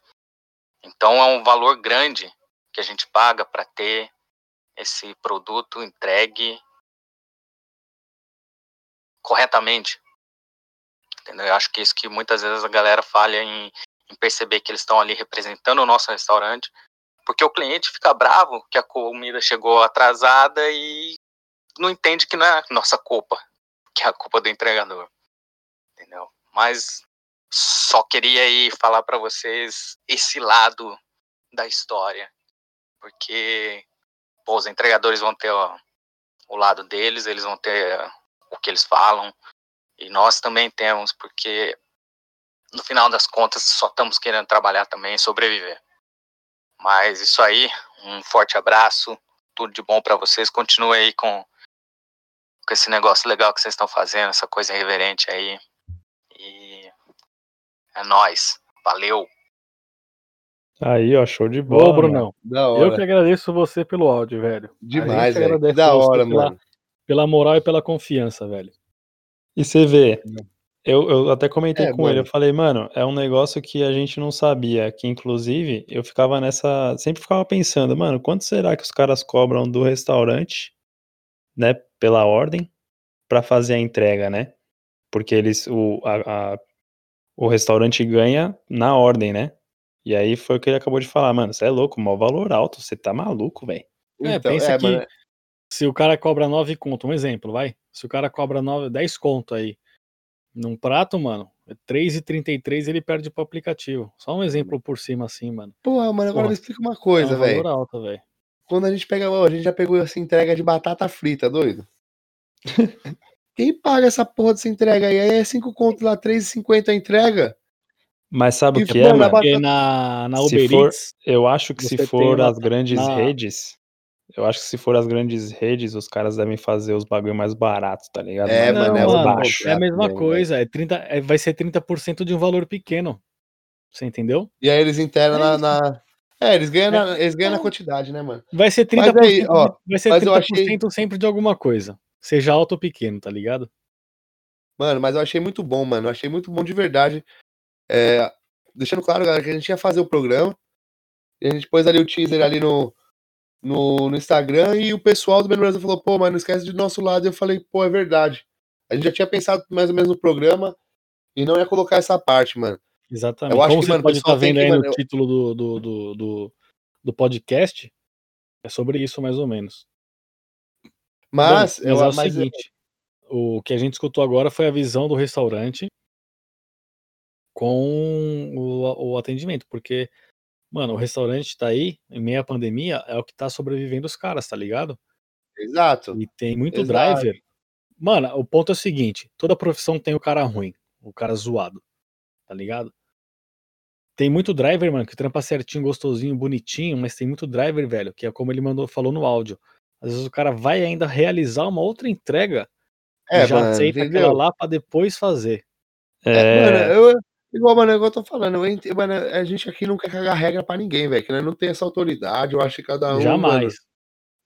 Então é um valor grande que a gente paga para ter esse produto entregue corretamente. Entendeu? Eu acho que isso que muitas vezes a galera falha em, em perceber que eles estão ali representando o nosso restaurante, Porque o cliente fica bravo que a comida chegou atrasada e não entende que não é nossa culpa, que é a culpa do entregador. Entendeu? Mas só queria aí falar para vocês esse lado da história, porque pô, os entregadores vão ter ó, o lado deles, eles vão ter o que eles falam, e nós também temos, porque no final das contas só estamos querendo trabalhar também e sobreviver. Mas isso aí, um forte abraço, tudo de bom para vocês, continue aí com, com esse negócio legal que vocês estão fazendo, essa coisa irreverente aí. E é nós, valeu. Aí, ó, show de bola. Ô, Brunão. Da hora. Eu que agradeço você pelo áudio, velho. Demais, velho. Da hora, pela, mano. Pela moral e pela confiança, velho. E você vê, eu, eu até comentei É, com ele, mano. eu falei, mano, é um negócio que a gente não sabia, que inclusive eu ficava nessa, sempre ficava pensando, mano, quanto será que os caras cobram do restaurante, né, pela ordem, pra fazer a entrega, né? Porque eles, o, a, a- o restaurante ganha na ordem, né? E aí foi o que ele acabou de falar, mano, você é louco, maior valor alto, você tá maluco, velho. É, Então, pensa é, que mano, se o cara cobra 9 conto, um exemplo, vai. Se o cara cobra 9, 10 conto aí num prato, mano, é 3,33 ele perde pro aplicativo. Só um exemplo por cima assim, mano. Porra, mano, agora Porra, me explica uma É coisa, um valor velho. alto, velho. Quando a gente pega, ó, a gente já pegou essa entrega de batata frita, doido. *laughs* Quem paga essa porra dessa entrega aí? Aí é 5 conto lá, 3,50 a entrega. Mas sabe E, o que é, mano, na, na Se Uber for- Eats, Eu acho que se for as grandes na- redes, eu acho que se for as grandes redes, os caras devem fazer os bagulho mais baratos, tá ligado? É, Não, mano, é mano, baixo. é a mesma velho, coisa. É 30, é- vai ser 30% de um valor pequeno. Você entendeu? E aí eles internam É na, na- É, eles ganham, na, eles ganham na É. quantidade, né, mano? Vai ser Mas 30%, aí, ó, de- vai ser mas eu 30% sempre de alguma coisa. Seja alto ou pequeno, tá ligado? Mano, mas eu achei muito bom, mano. Eu achei muito bom de verdade. É, deixando claro, galera, que a gente ia fazer o programa. E a gente pôs ali o teaser ali no, no, no Instagram e o pessoal do Belo Brasil falou, pô, mas não esquece de nosso lado. Eu falei, pô, é verdade. A gente já tinha pensado mais ou menos no programa e não ia colocar essa parte, mano. Exatamente. Eu acho Como que, você mano, pode estar tem vendo que, aí mano, no eu- título do, do, do, do, do podcast, é sobre isso mais ou menos. Mas, Bom, eu, mas é o mas seguinte, o que a gente escutou agora foi a visão do restaurante com o, o atendimento, porque, mano, o restaurante tá aí, em meio à pandemia, é o que tá sobrevivendo os caras, tá ligado? exato. E tem muito Exato. driver. Mano, o ponto é o seguinte: toda profissão tem o cara ruim, o cara zoado, tá ligado? Tem muito driver, mano, que trampa certinho, gostosinho, bonitinho, mas tem muito driver, velho, que é como ele mandou, falou no áudio. Às vezes o cara vai ainda realizar uma outra entrega É, e já mano, aceita entendeu? aquela lá pra depois fazer. É, Mano, eu, igual, mano, é igual eu tô falando, eu mano, a gente aqui não quer cagar regra pra ninguém, velho, que nós não tem essa autoridade, eu acho que cada um, mano, Jamais.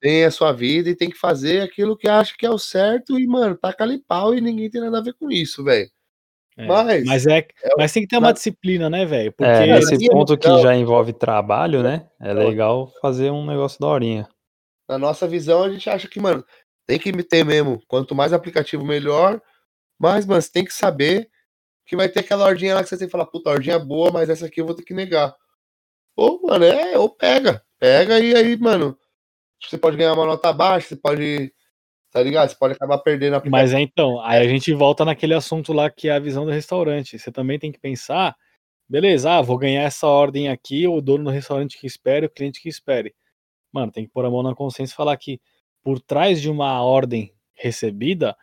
tem a sua vida e tem que fazer aquilo que acha que é o certo e, mano, taca ali pau e ninguém tem nada a ver com isso, velho. É, Mas- mas é, é mas tem que ter uma disciplina, né, velho? Porque é, Cara, nesse minha ponto que visão- já envolve trabalho, né? É Não. legal fazer um negócio da horinha. Na nossa visão, a gente acha que, mano, tem que ter mesmo, quanto mais aplicativo, melhor, mas, mano, você tem que saber que vai ter aquela ordinha lá que você tem que falar, puta, ordinha boa, mas essa aqui eu vou ter que negar. Ou, mano, é, ou pega, pega e aí, mano, você pode ganhar uma nota baixa, você pode, tá ligado? Você pode acabar perdendo a. Mas é então, aí a gente volta naquele assunto lá que é a visão do restaurante. Você também tem que pensar, beleza, ah, vou ganhar essa ordem aqui, o dono do restaurante que espere, o cliente que espere. Mano, tem que pôr a mão na consciência e falar que por trás de uma ordem recebida,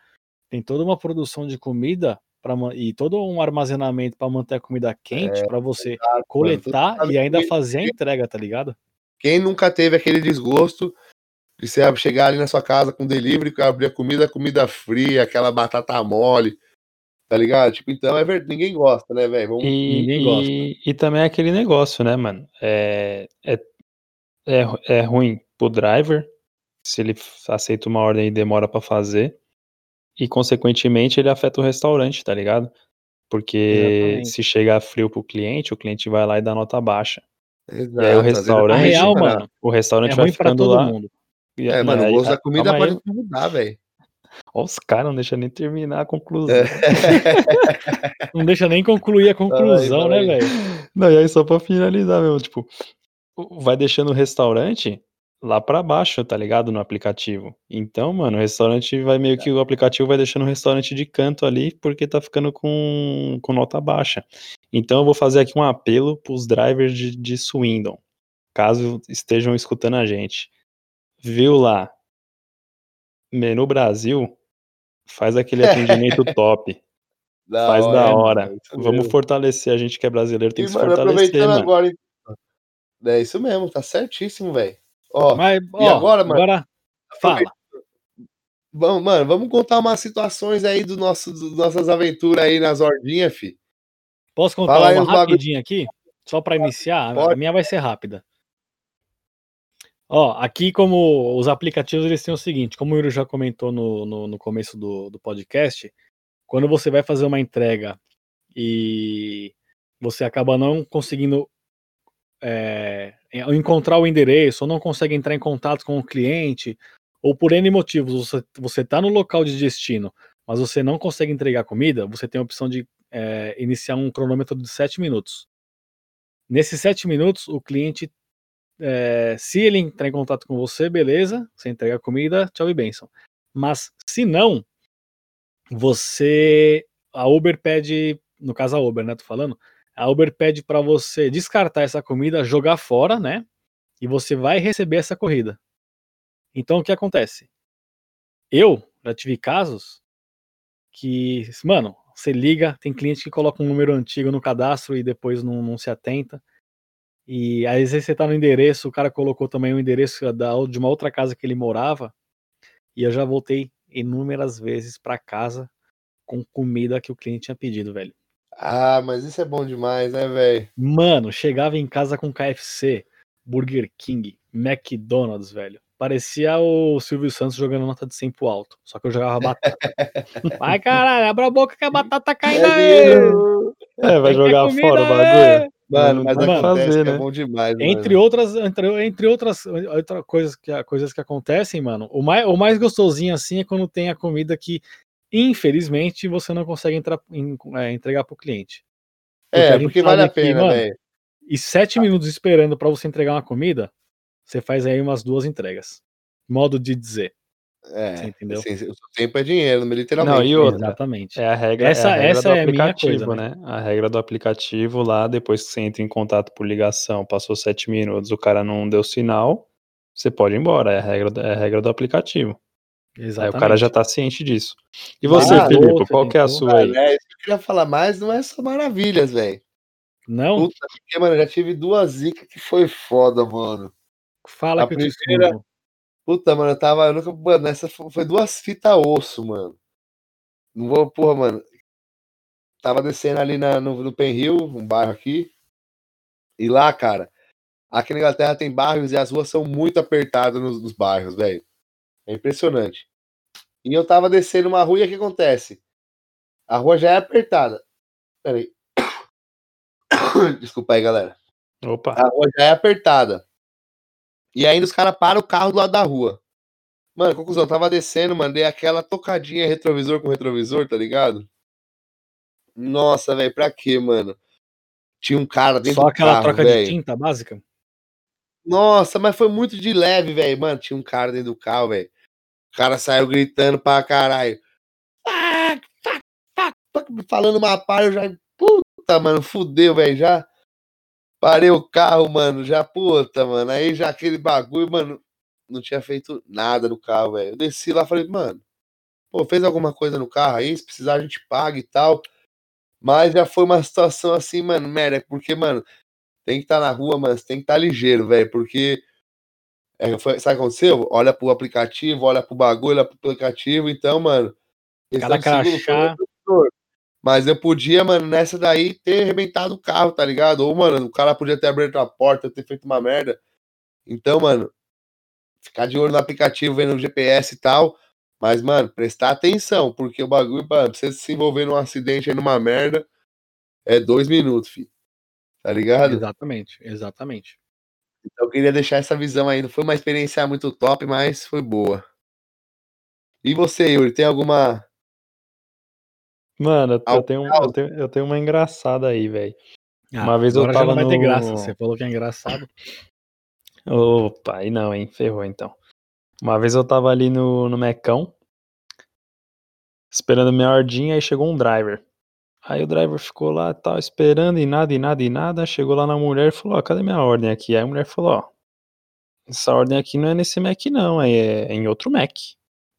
tem toda uma produção de comida pra, e todo um armazenamento para manter a comida quente, pra você coletar sabe e ainda fazer a entrega, tá ligado? Quem nunca teve aquele desgosto de você chegar ali na sua casa com delivery, abrir a comida, comida fria, aquela batata mole, tá ligado? Tipo, então é verdade, ninguém gosta, né, velho? Vamos- E, Ninguém gosta. e, e também é aquele negócio, né, mano? É, é, é, é ruim pro driver, se ele aceita uma ordem e demora pra fazer, e consequentemente ele afeta o restaurante, tá ligado? Porque Exatamente. se chegar frio pro cliente, o cliente vai lá e dá nota baixa. Exato, E aí o vezes restaurante- A real, mano, O restaurante é vai ficando todo lá. mundo. e- É, mano, aí- o gosto da comida calma aí. pode mudar, velho. Ó, os caras não deixam nem terminar a conclusão. É. *laughs* Não deixa nem concluir a conclusão, Ai, né, velho? Não, e aí só pra finalizar mesmo, tipo, vai deixando o restaurante lá pra baixo, tá ligado? No aplicativo. Então, mano, o restaurante vai meio que o aplicativo vai deixando o restaurante de canto ali porque tá ficando com, com nota baixa. Então, eu vou fazer aqui um apelo pros drivers de, de Swindon, caso estejam escutando a gente. Viu lá? Menu Brasil faz aquele *laughs* atendimento top. *laughs* Da Faz da hora. mano, isso Vamos mesmo. fortalecer. A gente que é brasileiro tem E, que se mano, fortalecer, aproveitando mano. agora. É isso mesmo, tá certíssimo, velho. Ó, Mas, ó, agora, mano? Agora, fala. vamos, mano, vamos contar umas situações aí do nosso, do nossas aventuras aí nas ordinhas, fi. Posso contar Fala uma rapidinha aqui? Só para iniciar? A Pode. minha vai ser rápida. Ó, aqui como os aplicativos eles têm o seguinte, como o Yuri já comentou no, no, no começo do, do podcast, quando você vai fazer uma entrega e você acaba não conseguindo é, encontrar o endereço, ou não consegue entrar em contato com o cliente, ou por N motivos, você, você tá no local de destino, mas você não consegue entregar comida, você tem a opção de é, iniciar um cronômetro de 7 minutos. Nesses 7 minutos, o cliente, é, se ele entrar em contato com você, beleza, você entrega a comida, tchau e benção. Mas se não, você. A Uber pede, no caso a Uber, né? Tô falando, a Uber pede para você descartar essa comida, jogar fora, né? E você vai receber essa corrida. Então o que acontece? Eu já tive casos que, mano, você liga, tem cliente que coloca um número antigo no cadastro e depois não, não se atenta. E às vezes você tá no endereço, o cara colocou também o endereço da, de uma outra casa que ele morava. E eu já voltei inúmeras vezes para casa com comida que o cliente tinha pedido, velho. Ah, mas isso é bom demais, né, velho? Mano, chegava em casa com KFC, Burger King, McDonald's, velho. Parecia o Silvio Santos jogando nota de 100 pro alto. Só que eu jogava batata. *laughs* Vai, caralho, abra a boca que a batata tá caindo aí. É, vai Tem que ter jogar comida, fora o é. bagulho. Mano, Não mas tem o que acontece fazer, é né? bom demais, Entre mano. outras, entre, entre outras, outra coisas, que, coisas que acontecem, mano, o mais, o mais gostosinho assim é quando tem a comida que, infelizmente, você não consegue entrar, em- é, entregar pro cliente. a É, porque vale a pena, mano. E sete minutos esperando pra você entregar uma comida, você faz aí umas duas entregas. Modo de dizer. É, Você entendeu? assim, o seu tempo é dinheiro, literalmente. Não, e outra, Exatamente. É a regra, Essa- é a regra essa do é aplicativo, coisa, né? A regra do aplicativo lá, depois que você entra em contato por ligação, passou sete minutos, o cara não deu sinal, você pode ir embora. É a regra, é a regra do aplicativo. Aí Exatamente. o cara já tá ciente disso. E você, Ah, Felipe, outra, qual que é a sua aí? É, isso que eu queria falar mais, não é só maravilhas, velho. Não? Puta, porque, mano, eu já tive duas zicas que foi foda, mano. Fala a que eu primeira- escuto. Puta, mano, eu tava. Eu nunca, mano, essa fo- foi duas fitas osso, mano. Não vou, porra, mano. Tava descendo ali na, no, no um bairro aqui. E lá, cara, aqui na Inglaterra tem bairros e as ruas são muito apertadas nos, nos bairros, velho. É impressionante. E eu tava descendo uma rua e o que acontece? A rua já é apertada. Peraí. *coughs* Desculpa aí, galera. Opa, A rua já é apertada. E ainda os caras param o carro do lado da rua. Mano, conclusão, eu tava descendo, mandei aquela tocadinha retrovisor com retrovisor, tá ligado? Nossa, velho, pra quê, mano? Tinha um cara dentro Só do aquela carro, troca de velho. tinta básica? Nossa, mas foi muito de leve, velho. Mano, tinha um cara dentro do carro, velho. Cara saiu gritando pra caralho. Fuck, fuck, fuck, fuck, Falando uma par, eu já. Puta, mano, fudeu, velho. Já parei o carro, mano. Já, puta, mano. Aí já aquele bagulho, mano. Não tinha feito nada no carro, velho. Eu desci lá falei, mano, pô, fez alguma coisa no carro aí? Se precisar, a gente paga e tal. Mas já foi uma situação assim, mano, merda, porque, mano, tem que estar na rua, você tem que estar ligeiro, velho, porque é, foi- sabe o que aconteceu? Olha pro aplicativo, olha pro bagulho, olha pro aplicativo, então, mano. Cada crachá. Mas eu podia, mano, nessa daí ter arrebentado o carro, tá ligado? Ou, mano, o cara podia ter aberto a porta, ter feito uma merda. Então, mano, ficar de olho no aplicativo, vendo o GPS e tal. Mas, mano, prestar atenção, porque o bagulho, mano, pra você se envolver num acidente aí, numa merda, é dois minutos, filho. Tá ligado? Exatamente, exatamente. Então eu queria deixar essa visão aí. Não foi uma experiência muito top, mas foi boa. E você, Yuri, tem alguma. mano, eu, tenho, eu, tenho, eu tenho uma engraçada aí, velho. Ah, Uma vez eu tava não vai ter no- graça. Você falou que é engraçado. Opa, aí não, hein? Ferrou então. Uma vez eu tava ali no, no Mecão, esperando minha ordinha, aí chegou um driver. Aí o driver ficou lá, tal, esperando e nada, e nada, e nada. Chegou lá na mulher e falou: Ó, cadê minha ordem aqui? Aí a mulher falou: Ó, essa ordem aqui não é nesse Mac, não, é, é em outro Mac.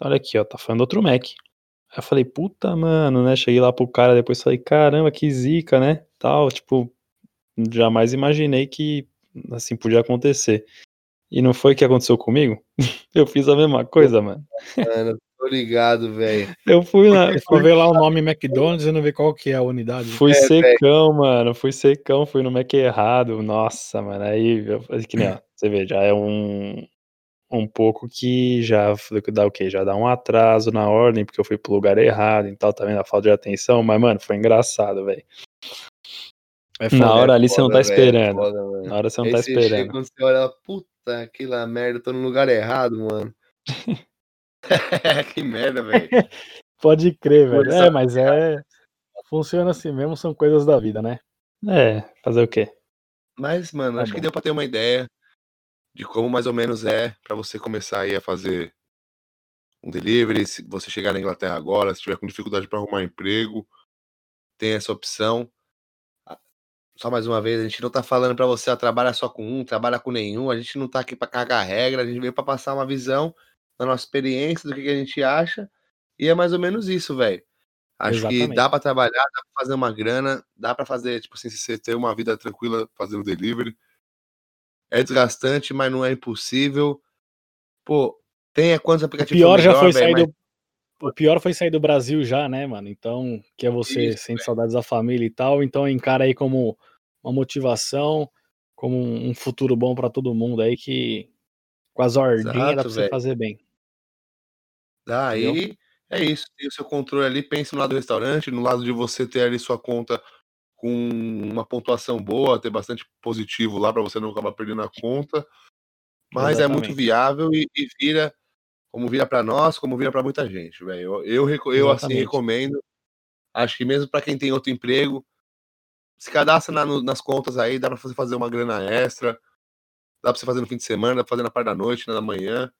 Olha aqui, ó, tá falando outro Mac. Aí eu falei, puta, mano, né? Cheguei lá pro cara, depois falei, caramba, que zica, né? Tal, tipo, jamais imaginei que assim podia acontecer. E não foi o que aconteceu comigo? *laughs* Eu fiz a mesma coisa, mano. Mano, tô ligado, velho. Eu fui lá, Foi ver lá o nome McDonald's e não ver qual que é a unidade. fui É, secão, mano. Fui secão, fui no Mac errado. Nossa, mano. Aí, eu, que nem, ó, você vê, já é um, um pouco que já dá o quê? Já dá um atraso na ordem, porque eu fui pro lugar errado e tal, tá vendo? A falta de atenção. Mas, mano, foi engraçado, velho. É Na foda. hora ali você não tá Foda, velho, esperando. foda. Na hora você não Aí tá você chega esperando. quando você olha, puta, aquela merda, tô no lugar errado, mano. *laughs* *laughs* que merda, velho. *laughs* Pode crer, velho. É, mas é. Funciona assim mesmo, são coisas da vida, né? É, fazer o quê? Mas, mano, Tá acho que bom. deu pra ter uma ideia de como mais ou menos é pra você começar aí a fazer um delivery. Se você chegar na Inglaterra agora, se tiver com dificuldade pra arrumar emprego, tem essa opção. Ah, Só mais uma vez, a gente não tá falando pra você, ó, trabalha só com um, trabalha com nenhum. A gente não tá aqui pra cagar regra, a gente veio pra passar uma visão da nossa experiência, do que, que a gente acha. E é mais ou menos isso, velho. Acho que Exatamente. dá pra trabalhar, dá pra fazer uma grana, dá pra fazer, tipo assim, você ter uma vida tranquila fazendo delivery. É desgastante, mas não é impossível. Pô, tenha quantos O aplicativos pior for já melhor, foi sair mas do. O pior foi sair do Brasil já, né, mano? Então, que é você Isso, sente velho. saudades da família e tal, então encara aí como uma motivação, como um futuro bom pra todo mundo aí que com as ordinhas dá pra você fazer bem. Daí Entendeu? é isso, tem o seu controle ali, pense no lado do restaurante, no lado de você ter ali sua conta com uma pontuação boa, ter bastante positivo lá pra você não acabar perdendo a conta. Mas é muito Exatamente. viável e, e vira como vira pra nós, como vira pra muita gente, velho. Eu, eu, eu, assim Exatamente. recomendo. Acho que mesmo pra quem tem outro emprego, se cadastra na- no- nas contas aí, dá pra você fazer uma grana extra, dá pra você fazer no fim de semana, dá pra fazer na parte da noite, na manhã.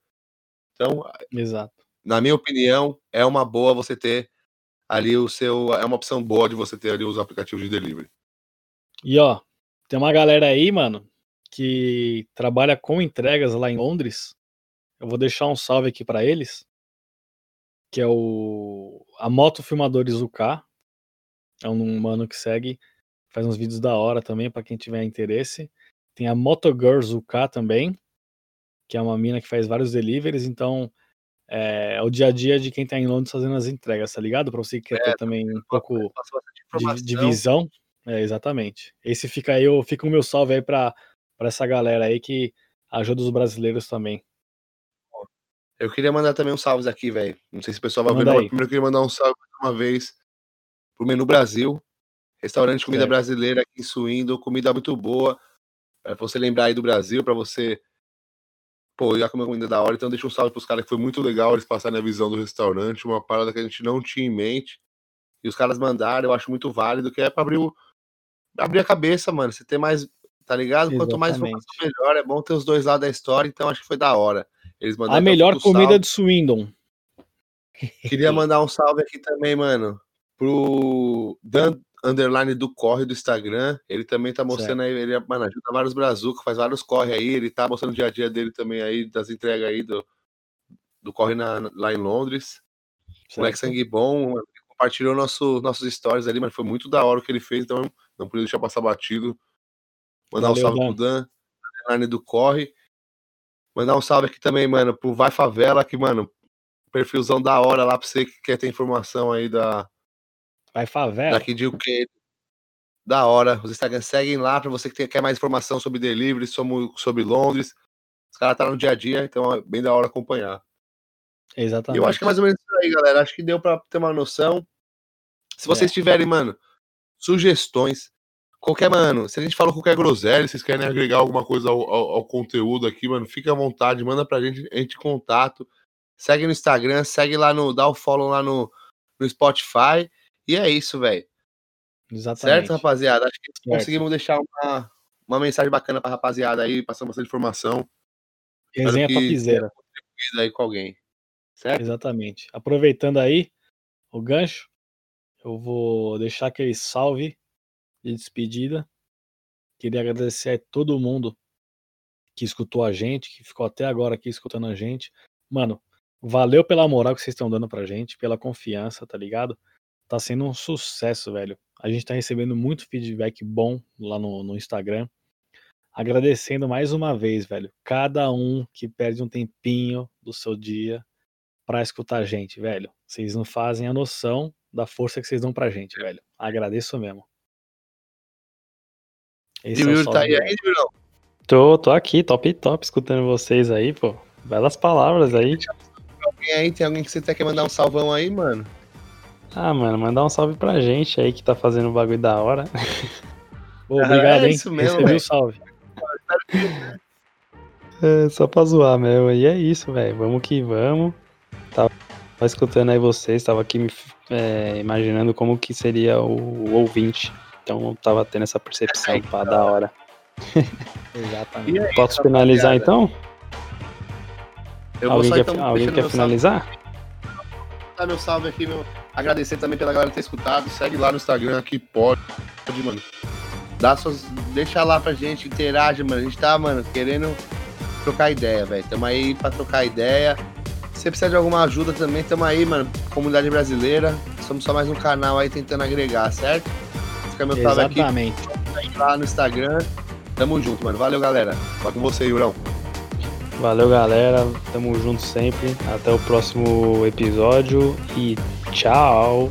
Então, Exato. Na minha opinião, é uma boa você ter ali o seu. É uma opção boa de você ter ali os aplicativos de delivery. E ó, tem uma galera aí, mano, que trabalha com entregas lá em Londres. Eu vou deixar um salve aqui pra eles, que é o a Moto Filmadores UK. É um mano que segue, faz uns vídeos da hora também pra quem tiver interesse. Tem a Moto Girls UK também, que é uma mina que faz vários deliveries, então é, é o dia a dia de quem tá em Londres fazendo as entregas, tá ligado? Pra você que quer ter também um pouco bastante de, de visão. É, exatamente. Esse fica aí, o- fica o meu salve aí pra, pra essa galera aí que ajuda os brasileiros também. Eu queria mandar também uns salves aqui, velho. Não sei se o pessoal vai ver, Manda aí. mas primeiro eu queria mandar um salve uma vez pro Menu Brasil. Restaurante de comida Certo. brasileira aqui em Suíndo, comida muito boa. Pra você lembrar aí do Brasil, pra você. Pô, já comer comida da hora. Então deixa um salve pros caras que foi muito legal eles passarem a visão do restaurante, uma parada que a gente não tinha em mente. E os caras mandaram, eu acho muito válido, que é pra abrir, o... abrir a cabeça, mano. Você ter mais. Tá ligado? Quanto mais Exatamente. informação, melhor. É bom ter os dois lados da história, então acho que foi da hora. Eles mandaram A melhor comida salve. de Swindon. Queria mandar um salve aqui também, mano, pro Dan Underline do Corre do Instagram. Ele também tá mostrando aí, ele mano, ajuda vários brazucas, faz vários corre aí. Ele tá mostrando o dia a dia dele também aí, das entregas aí do, do corre na- lá em Londres. Moleque certo? sangue bom, compartilhou nosso, nossos stories ali, mas foi muito da hora o que ele fez, então não podia deixar passar batido. Mandar Valeu, um salve Dan. pro Dan, Underline do Corre. Mandar um salve aqui também, mano, pro Vai Favela, que, mano, perfilzão da hora lá pra você que quer ter informação aí da, Vai favela. daqui de UK. Da hora. Os Instagram seguem lá pra você que quer mais informação sobre delivery, sobre, sobre Londres. Os caras tá no dia a dia, então é bem da hora acompanhar. Exatamente. eu acho que é mais ou menos isso aí, galera. Acho que deu pra ter uma noção. Se vocês É. tiverem, mano, sugestões, qualquer, mano, se a gente falou qualquer groselha, vocês querem agregar alguma coisa ao, ao- ao conteúdo aqui, mano, fica à vontade, manda pra gente, entre em contato. Segue no Instagram, segue lá no, dá o follow lá no, no Spotify. E é isso, velho. Exatamente. Certo, rapaziada? Acho que Certo. conseguimos deixar uma, uma mensagem bacana pra rapaziada aí, passando bastante informação. Resenha topzera. contribuído aí com alguém. Certo? Exatamente. Aproveitando aí o gancho, eu vou deixar aquele salve de despedida. Queria agradecer a todo mundo que escutou a gente, que ficou até agora aqui escutando a gente. Mano, valeu pela moral que vocês estão dando pra gente, pela confiança, tá ligado? Tá sendo um sucesso, velho. A gente tá recebendo muito feedback bom lá no, no Instagram. Agradecendo mais uma vez, velho, cada um que perde um tempinho do seu dia pra escutar a gente, velho. Vocês não fazem a noção da força que vocês dão pra gente, velho. Agradeço mesmo. Esse E o é o Yuri tá aí ainda, Yurão? Tô, tô aqui, top top, escutando vocês aí, pô. Belas palavras aí. Alguém aí? Tem alguém que você quer mandar um salvão aí, mano? Ah, mano, mandar um salve pra gente aí que tá fazendo um bagulho da hora. *laughs* Ô, obrigado, É hein? isso mesmo, Recebi o velho. salve. *laughs* É, só pra zoar mesmo. E é isso, velho. Vamos que vamos. Tava, escutando aí vocês, tava aqui me é, imaginando como que seria o, o ouvinte. Então eu tava tendo essa percepção, pá, da hora. *laughs* Exatamente. Aí, Posso finalizar então? Eu alguém vou quer, então alguém quer salve, finalizar? dar meu salve aqui, meu. Agradecer também pela galera ter escutado. Segue lá no Instagram aqui, pode, mano. Dá suas. Deixa lá pra gente, interage, mano. A gente tá, mano, querendo trocar ideia, velho. Tamo aí pra trocar ideia. Se você precisa de alguma ajuda também, tamo aí, mano. Comunidade brasileira. Somos só mais um canal aí tentando agregar, certo? Fica meu salve aqui Exatamente. lá no Instagram. Tamo junto, mano. Valeu, galera. Fala com você, Yurão. Valeu, galera. Tamo junto sempre. Até o próximo episódio e tchau.